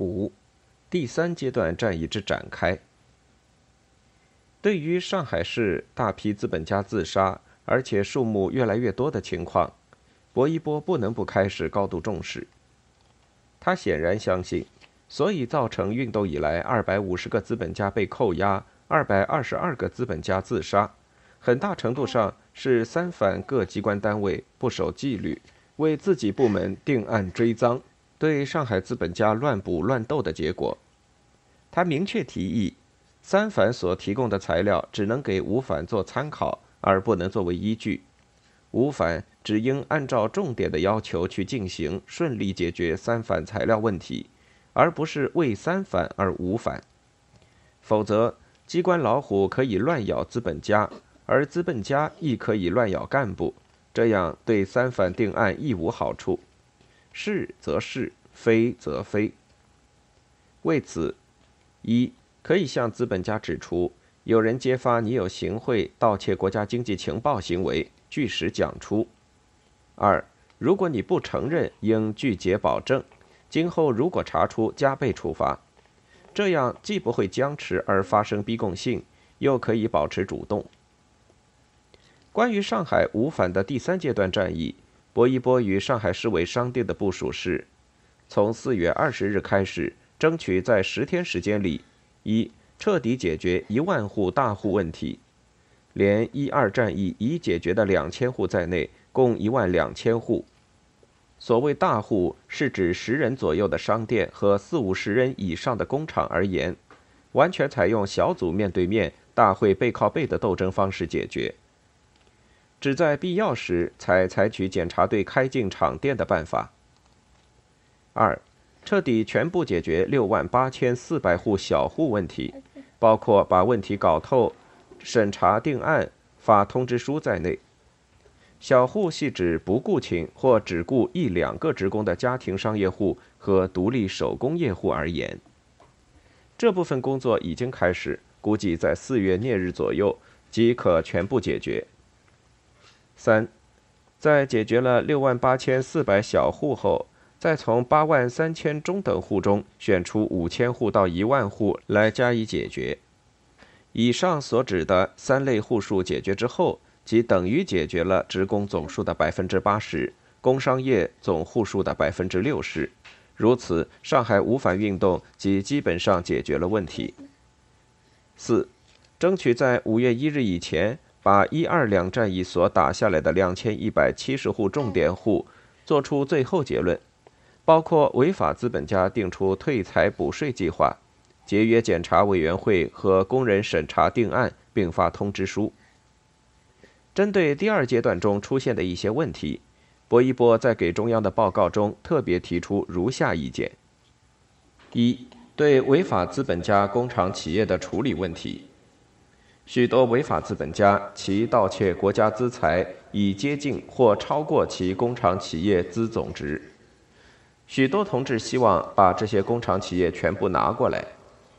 五、第三阶段战役之展开。对于上海市大批资本家自杀，而且数目越来越多的情况，薄一波不能不开始高度重视。他显然相信，所以造成运动以来二百五十个资本家被扣押，二百二十二个资本家自杀，很大程度上是三反各机关单位不守纪律，为自己部门定案追赃。对上海资本家乱捕乱斗的结果，他明确提议，三反所提供的材料只能给五反做参考，而不能作为依据。五反只应按照重点的要求去进行，顺利解决三反材料问题，而不是为三反而五反。否则，机关老虎可以乱咬资本家，而资本家亦可以乱咬干部，这样对三反定案亦无好处。是则是，非则非。为此，一可以向资本家指出，有人揭发你有行贿、盗窃国家经济情报行为，据实讲出；二，如果你不承认，应拒绝保证，今后如果查出，加倍处罚。这样既不会僵持而发生逼供性，又可以保持主动。关于上海五反的第三阶段战役。薄一波与上海市委商定的部署是：从四月二十日开始，争取在十天时间里，一彻底解决一万户大户问题，连一二战役已解决的两千户在内，共一万两千户。所谓大户，是指十人左右的商店和四五十人以上的工厂而言，完全采用小组面对面、大会背靠背的斗争方式解决。只在必要时才采取检查队开进厂店的办法。二，彻底全部解决六万八千四百户小户问题，包括把问题搞透、审查定案、发通知书在内。小户系指不雇请或只雇一两个职工的家庭商业户和独立手工业户而言。这部分工作已经开始，估计在四月廿日左右即可全部解决。三，在解决了六万八千四百小户后，再从八万三千中等户中选出五千户到一万户来加以解决。以上所指的三类户数解决之后，即等于解决了职工总数的百分之八十，工商业总户数的百分之六十。如此，上海五反运动即基本上解决了问题。四，争取在五月一日以前。把一二两战役所打下来的两千一百七十户重点户做出最后结论，包括违法资本家定出退财补税计划，节约检查委员会和工人审查定案，并发通知书。针对第二阶段中出现的一些问题，薄一波在给中央的报告中特别提出如下意见：一、对违法资本家工厂企业的处理问题。许多违法资本家，其盗窃国家资财已接近或超过其工厂企业资总值。许多同志希望把这些工厂企业全部拿过来，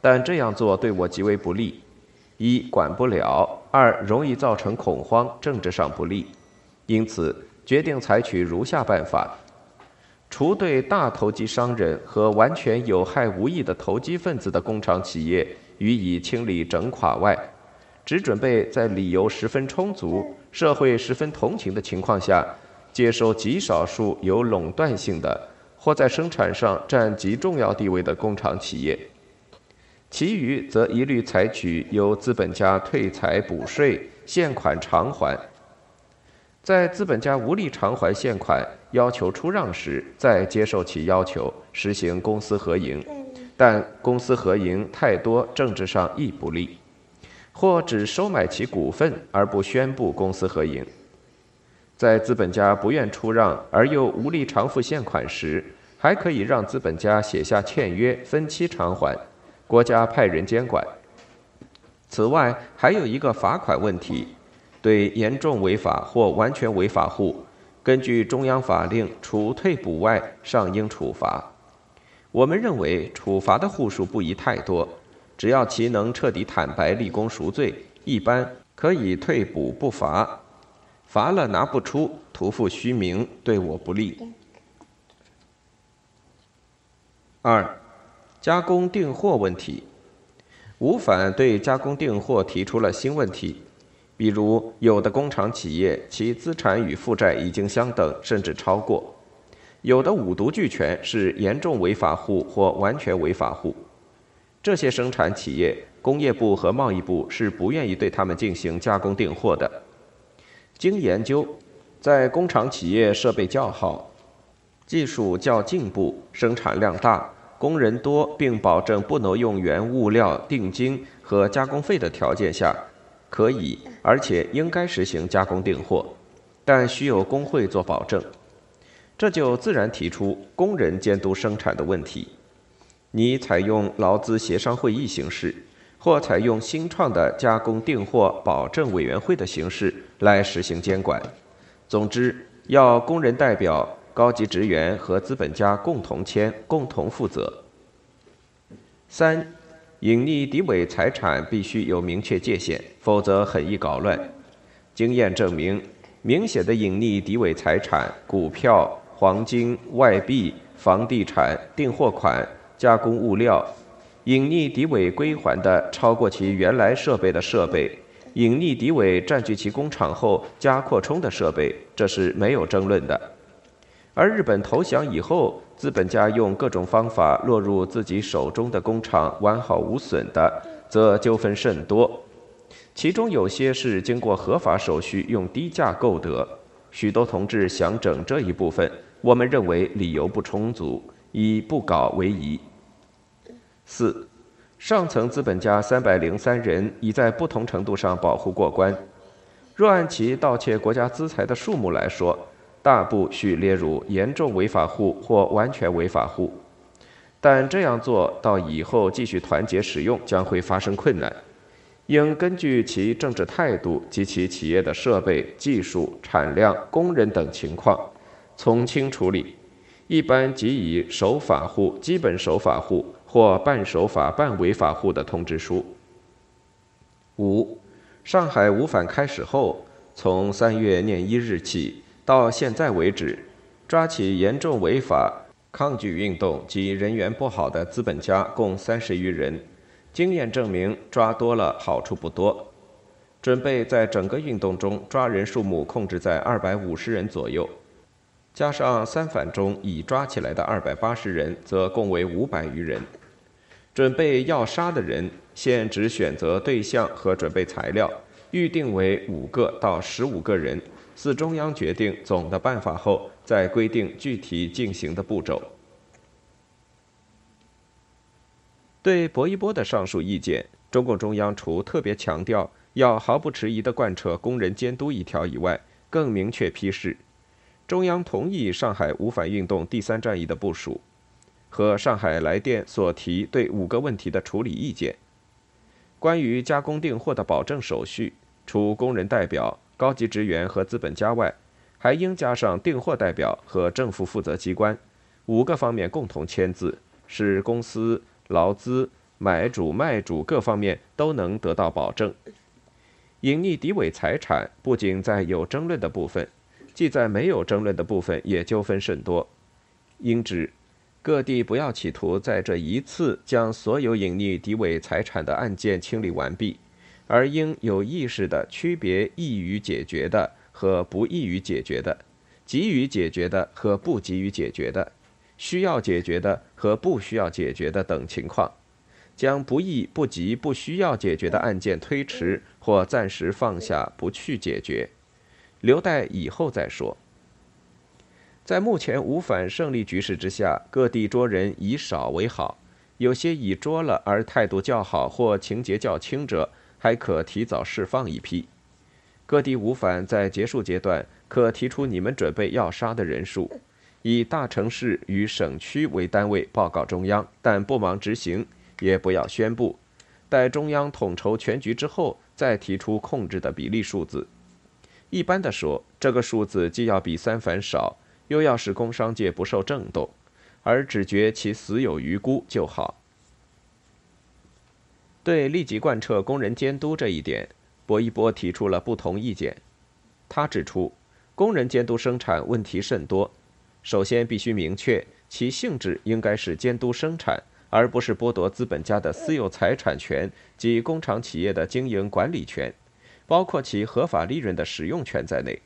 但这样做对我极为不利：一管不了，二容易造成恐慌，政治上不利。因此，决定采取如下办法：除对大投机商人和完全有害无益的投机分子的工厂企业予以清理整垮外，只准备在理由十分充足、社会十分同情的情况下，接收极少数有垄断性的或在生产上占极重要地位的工厂企业，其余则一律采取由资本家退财补税、现款偿还。在资本家无力偿还现款、要求出让时，再接受其要求，实行公私合营。但公私合营太多，政治上亦不利。或只收买其股份而不宣布公私合营，在资本家不愿出让而又无力偿付现款时，还可以让资本家写下欠约，分期偿还，国家派人监管。此外，还有一个罚款问题，对严重违法或完全违法户，根据中央法令，除退补外，尚应处罚。我们认为，处罚的户数不宜太多。只要其能彻底坦白、立功赎罪，一般可以退补不罚。罚了拿不出，徒负虚名，对我不利。二，加工订货问题，吴反对加工订货提出了新问题，比如有的工厂企业其资产与负债已经相等，甚至超过；有的五毒俱全，是严重违法户或完全违法户。这些生产企业，工业部和贸易部是不愿意对他们进行加工订货的。经研究，在工厂企业设备较好、技术较进步、生产量大。工人多，并保证不挪用原物料、定金和加工费的条件下，可以而且应该实行加工订货，但需有工会做保证。这就自然提出工人监督生产的问题。你采用劳资协商会议形式，或采用新创的加工订货保证委员会的形式来实行监管。总之，要工人代表。高级职员和资本家共同签，共同负责。三，隐匿敌伪财产必须有明确界限，否则很易搞乱。经验证明，明显的隐匿敌伪财产，股票、黄金、外币、房地产、订货款、加工物料，隐匿敌伪归还的超过其原来设备的设备，隐匿敌伪占据其工厂后加扩充的设备，这是没有争论的。而日本投降以后，资本家用各种方法落入自己手中的工厂完好无损的，则纠纷甚多。其中有些是经过合法手续用低价购得。许多同志想整这一部分，我们认为理由不充足，以不搞为宜。四，上层资本家三百零三人已在不同程度上保护过关。若按其盗窃国家资财的数目来说，大部需列入严重违法户或完全违法户，但这样做到以后继续团结使用将会发生困难。应根据其政治态度及其企业的设备、技术、产量、工人等情况，从轻处理。一般即以守法户、基本守法户或半守法半违法户的通知书。五，上海五反开始后，从三月廿一日起。到现在为止，抓起严重违法抗拒运动及人缘不好的资本家共三十余人。经验证明，抓多了好处不多。准备在整个运动中抓人数目控制在二百五十人左右，加上三反中已抓起来的二百八十人，则共为五百余人。准备要杀的人，现只选择对象和准备材料，预定为五个到十五个人。自中央决定总的办法后，再规定具体进行的步骤。对薄一波的上述意见，中共中央除特别强调要毫不迟疑地贯彻工人监督一条以外，更明确批示：中央同意上海五反运动第三战役的部署，和上海来电所提对五个问题的处理意见。关于加工订货的保证手续，除工人代表。高级职员和资本家外，还应加上订货代表和政府负责机关五个方面共同签字，使公司、劳资、买主、卖主各方面都能得到保证。隐匿敌伪财产不仅在有争论的部分，即在没有争论的部分也纠纷甚多。应知各地不要企图在这一次将所有隐匿敌伪财产的案件清理完毕。而应有意识地区别易于解决的和不易于解决的，急于解决的和不急于解决的，需要解决的和不需要解决的等情况，将不易、不急、不需要解决的案件推迟或暂时放下不去解决，留待以后再说。在目前无反胜利局势之下，各地捉人以少为好，有些已捉了而态度较好或情节较轻者。还可提早释放一批，各地五反在结束阶段可提出你们准备要杀的人数，以大城市与省区为单位报告中央，但不忙执行，也不要宣布，待中央统筹全局之后再提出控制的比例数字。一般的说，这个数字既要比三反少，又要使工商界不受震动，而只觉其死有余辜就好。对立即贯彻工人监督这一点，薄一波提出了不同意见。他指出，工人监督生产问题甚多。首先，必须明确其性质应该是监督生产，而不是剥夺资本家的私有财产权及工厂企业的经营管理权，包括其合法利润的使用权在内。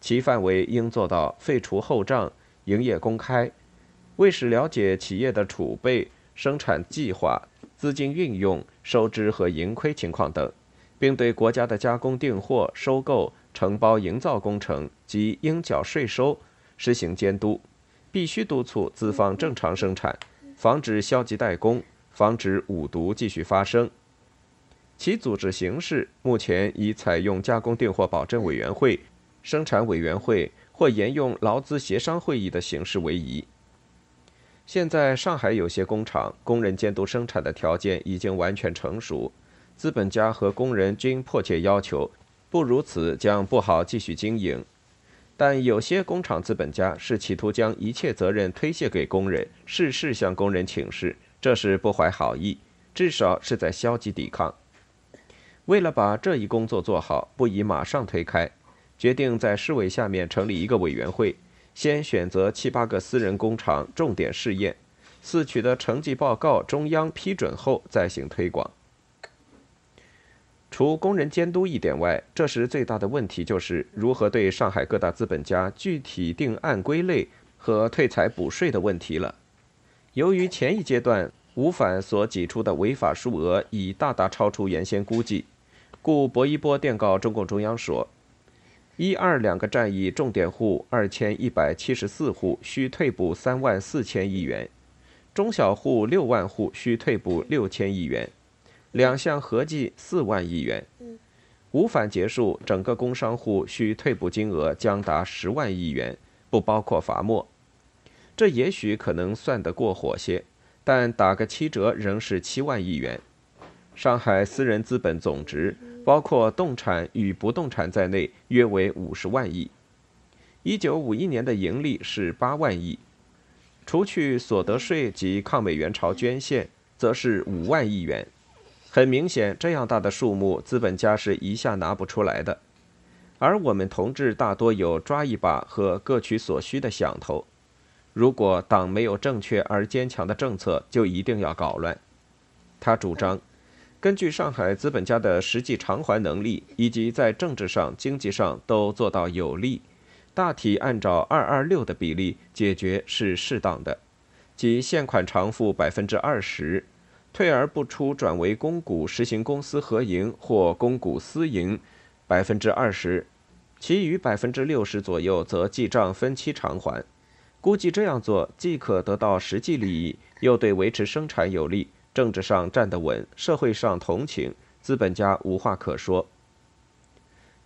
其范围应做到废除后账、营业公开，为使了解企业的储备、生产计划、资金运用、收支和盈亏情况等，并对国家的加工订货、收购、承包营造工程及应缴税收实行监督。必须督促资方正常生产，防止消极怠工，防止五毒继续发生。其组织形式目前已采用加工订货保证委员会、生产委员会或沿用劳资协商会议的形式为宜。现在上海有些工厂工人监督生产的条件已经完全成熟，资本家和工人均迫切要求，不如此将不好继续经营。但有些工厂资本家是企图将一切责任推卸给工人，事事向工人请示，这是不怀好意，至少是在消极抵抗。为了把这一工作做好，不宜马上推开，决定在市委下面成立一个委员会，先选择七八个私人工厂重点试验，四取得成绩报告中央批准后再行推广。除工人监督一点外，这时最大的问题就是如何对上海各大资本家具体定案归类和退财补税的问题了。由于前一阶段吴反所挤出的违法数额已大大超出原先估计，故薄一波电告中共中央说：一二两个战役重点户二千一百七十四户需退补三万四千亿元，中小户六万户需退补六千亿元。两项合计四万亿元，无反结束，整个工商户需退补金额将达十万亿元，不包括罚没。这也许可能算得过火些，但打个七折仍是七万亿元。上海私人资本总值，包括动产与不动产在内，约为五十万亿。一九五一年的盈利是八万亿，除去所得税及抗美援朝捐献，则是五万亿元。很明显，这样大的数目，资本家是一下拿不出来的。而我们同志大多有抓一把和各取所需的想头。如果党没有正确而坚强的政策，就一定要搞乱。他主张，根据上海资本家的实际偿还能力，以及在政治上、经济上都做到有利，大体按照二二六的比例解决是适当的，即现款偿付百分之二十。退而不出，转为公股实行公私合营或公股私营，百分之二十，其余百分之六十左右则记账分期偿还。估计这样做既可得到实际利益，又对维持生产有利，政治上站得稳，社会上同情，资本家无话可说。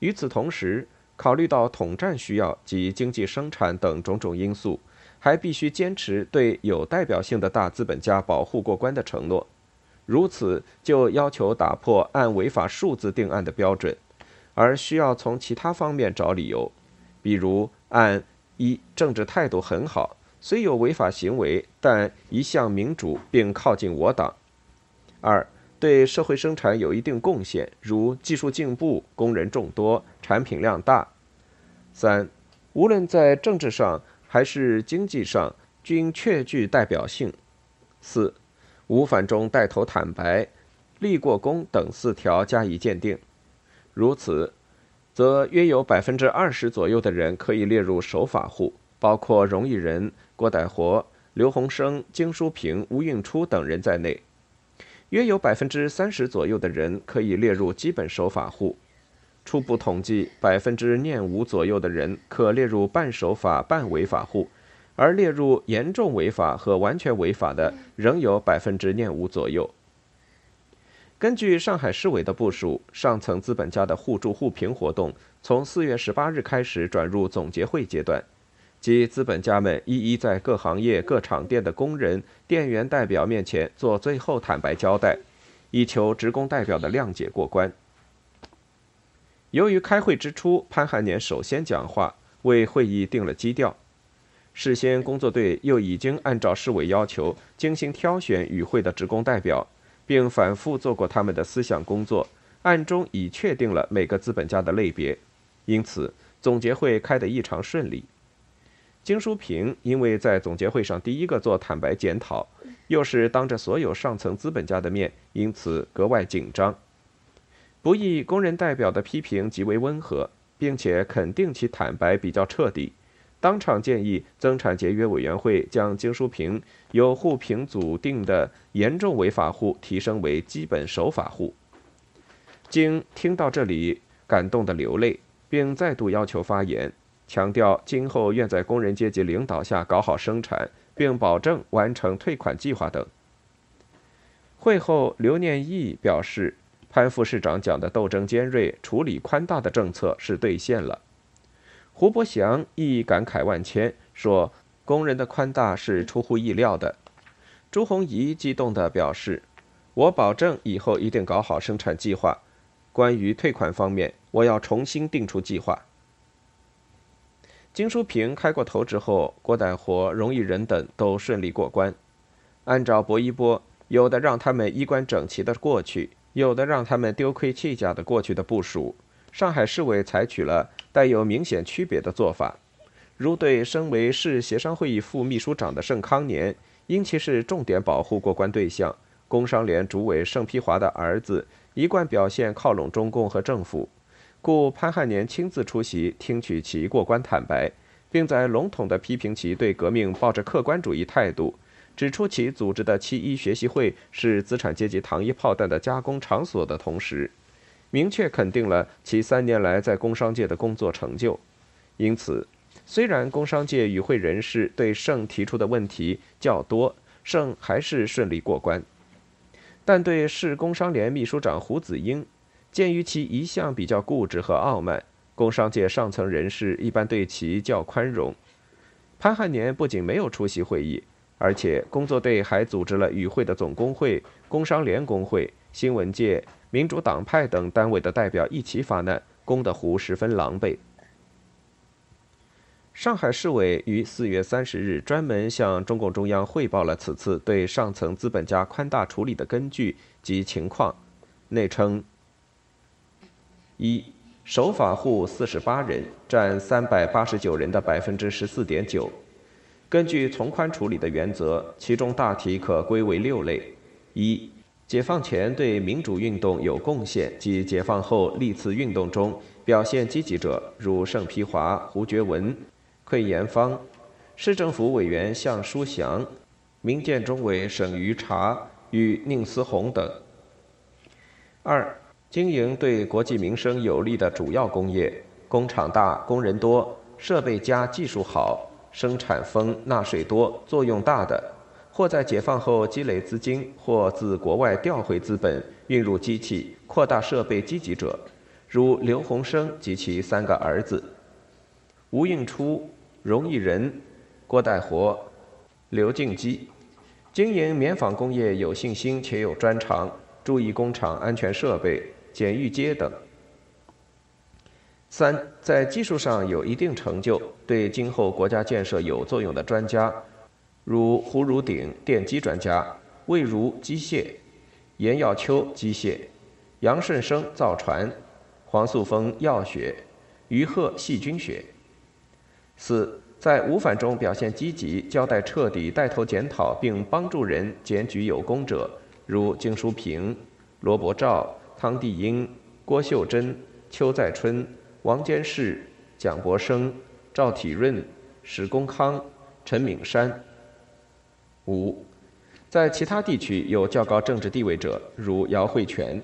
与此同时，考虑到统战需要及经济生产等种种因素，还必须坚持对有代表性的大资本家保护过关的承诺。如此，就要求打破按违法数字定案的标准，而需要从其他方面找理由，比如按一政治态度很好，虽有违法行为，但一向民主并靠近我党；二对社会生产有一定贡献，如技术进步、工人众多、产品量大；三无论在政治上还是经济上均确具代表性；四。无反中带头坦白、立过功等四条加以鉴定，如此，则约有百分之二十左右的人可以列入守法户，包括荣毅仁、郭代活、刘洪生、金淑平、吴运初等人在内；约有百分之三十左右的人可以列入基本守法户，初步统计，百分之念五左右的人可列入半守法、半违法户。而列入严重违法和完全违法的，仍有百分之念五左右。根据上海市委的部署，上层资本家的互助互评活动从四月十八日开始转入总结会阶段，即资本家们一一在各行业各厂店的工人、店员代表面前做最后坦白交代，以求职工代表的谅解过关。由于开会之初，潘汉年首先讲话，为会议定了基调。事先工作队又已经按照市委要求精心挑选与会的职工代表，并反复做过他们的思想工作，暗中已确定了每个资本家的类别，因此总结会开得异常顺利。金淑平因为在总结会上第一个做坦白检讨，又是当着所有上层资本家的面，因此格外紧张。不义工人代表的批评极为温和，并且肯定其坦白比较彻底，当场建议增产节约委员会将金淑平由互评组定的严重违法户提升为基本守法户。经听到这里，感动的流泪，并再度要求发言。强调今后愿在工人阶级领导下搞好生产，并保证完成退款计划等。会后，刘念义表示，潘副市长讲的斗争尖锐、处理宽大的政策是兑现了。胡伯祥亦感慨万千，说工人的宽大是出乎意料的。朱红仪激动地表示，我保证以后一定搞好生产计划。关于退款方面，我要重新定出计划。金淑平开过头之后，郭代活、荣毅仁等都顺利过关。按照薄一波有的让他们衣冠整齐的过去，有的让他们丢盔弃甲的过去的部署，上海市委采取了带有明显区别的做法。如对身为市协商会议副秘书长的盛康年，因其是重点保护过关对象，工商联主委盛丕华的儿子，一贯表现靠拢中共和政府。故潘汉年亲自出席，听取其过关坦白，并在笼统地批评其对革命抱着客观主义态度，指出其组织的七一学习会是资产阶级糖衣炮弹的加工场所的同时，明确肯定了其三年来在工商界的工作成就。因此，虽然工商界与会人士对盛提出的问题较多，盛还是顺利过关，但对市工商联秘书长胡子英。鉴于其一向比较固执和傲慢，工商界上层人士一般对其较宽容。潘汉年不仅没有出席会议，而且工作队还组织了与会的总工会、工商联工会、新闻界、民主党派等单位的代表一起发难，攻得湖十分狼狈。上海市委于四月三十日专门向中共中央汇报了此次对上层资本家宽大处理的根据及情况，内称。一守法户四十八人，占三百八十九人的百分之十四点九。根据从宽处理的原则，其中大体可归为六类：一、解放前对民主运动有贡献及解放后历次运动中表现积极者，如盛丕华、胡觉文、馈延芳；市政府委员向书祥、民建中委沈于茶与宁思宏等。二、经营对国计民生有利的主要工业，工厂大、工人多、设备佳、技术好、生产丰、纳税多、作用大的，或在解放后积累资金，或自国外调回资本运入机器、扩大设备积极者，如刘洪生及其三个儿子：吴应初、荣毅仁、郭代活、刘敬基，经营棉纺工业有信心且有专长，注意工厂安全设备。简玉阶等。三，在技术上有一定成就，对今后国家建设有作用的专家，如胡汝鼎电机专家，魏如机械，严耀秋机械，杨顺生造船，黄素峰药学，于鹤细菌学。四，在无反中表现积极，交代彻底，带头检讨并帮助人检举有功者，如金淑平、罗伯照。汤地英、郭秀珍、邱在春、王坚士、蒋伯生、赵体润、史公康、陈敏山。五，在其他地区有较高政治地位者，如姚惠全。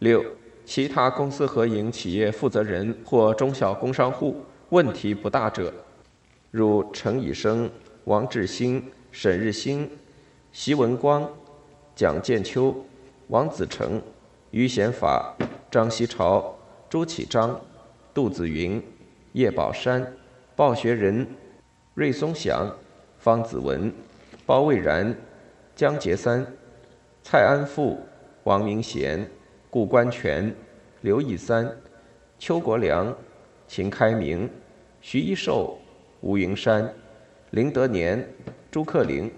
六，其他公司合营企业负责人或中小工商户问题不大者，如陈以生、王志兴、沈日新、习文光、蒋建秋、王子成。于显法、张锡朝、朱启章、杜子云、叶宝山、鲍学仁、瑞松祥、方子文、包蔚然、江杰三、蔡安富、王明贤、顾观全、刘义三、邱国良、秦开明、徐一寿、吴云山、林德年、朱克林，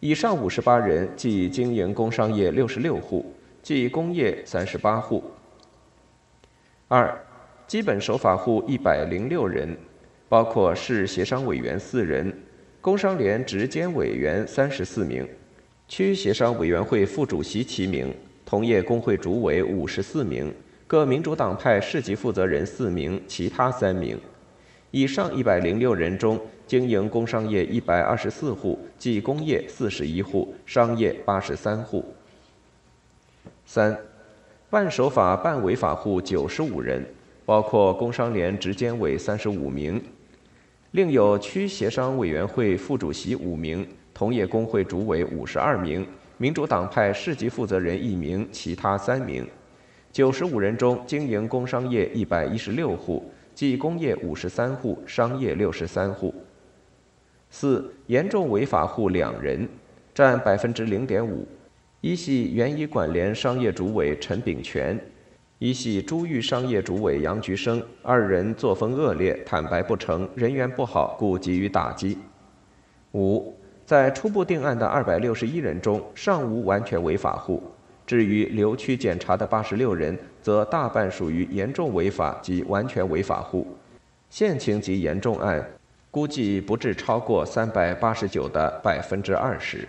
以上五十八人，即经营工商业六十六户。即工业三十八户，二基本守法户一百零六人，包括市协商委员四人，工商联执监委员三十四名，区协商委员会副主席七名，同业工会主委五十四名，各民主党派市级负责人四名，其他三名。以上一百零六人中，经营工商业一百二十四户，即工业四十一户，商业八十三户。三，办守法办违法户九十五人，包括工商联执监委三十五名。另有区协商委员会副主席五名，同业工会主委五十二名，民主党派市级负责人一名，其他三名。九十五人中，经营工商业一百一十六户，即工业五十三户，商业六十三户。四严重违法户两人，占百分之零点五。一系原以管联商业主委陈炳全。一系珠玉商业主委杨菊生二人作风恶劣，坦白不成，人缘不好，故给予打击。五，在初步定案的二百六十一人中，尚无完全违法户。至于留区检查的八十六人，则大半属于严重违法及完全违法户。现情及严重案，估计不至超过三百八十九的百分之二十。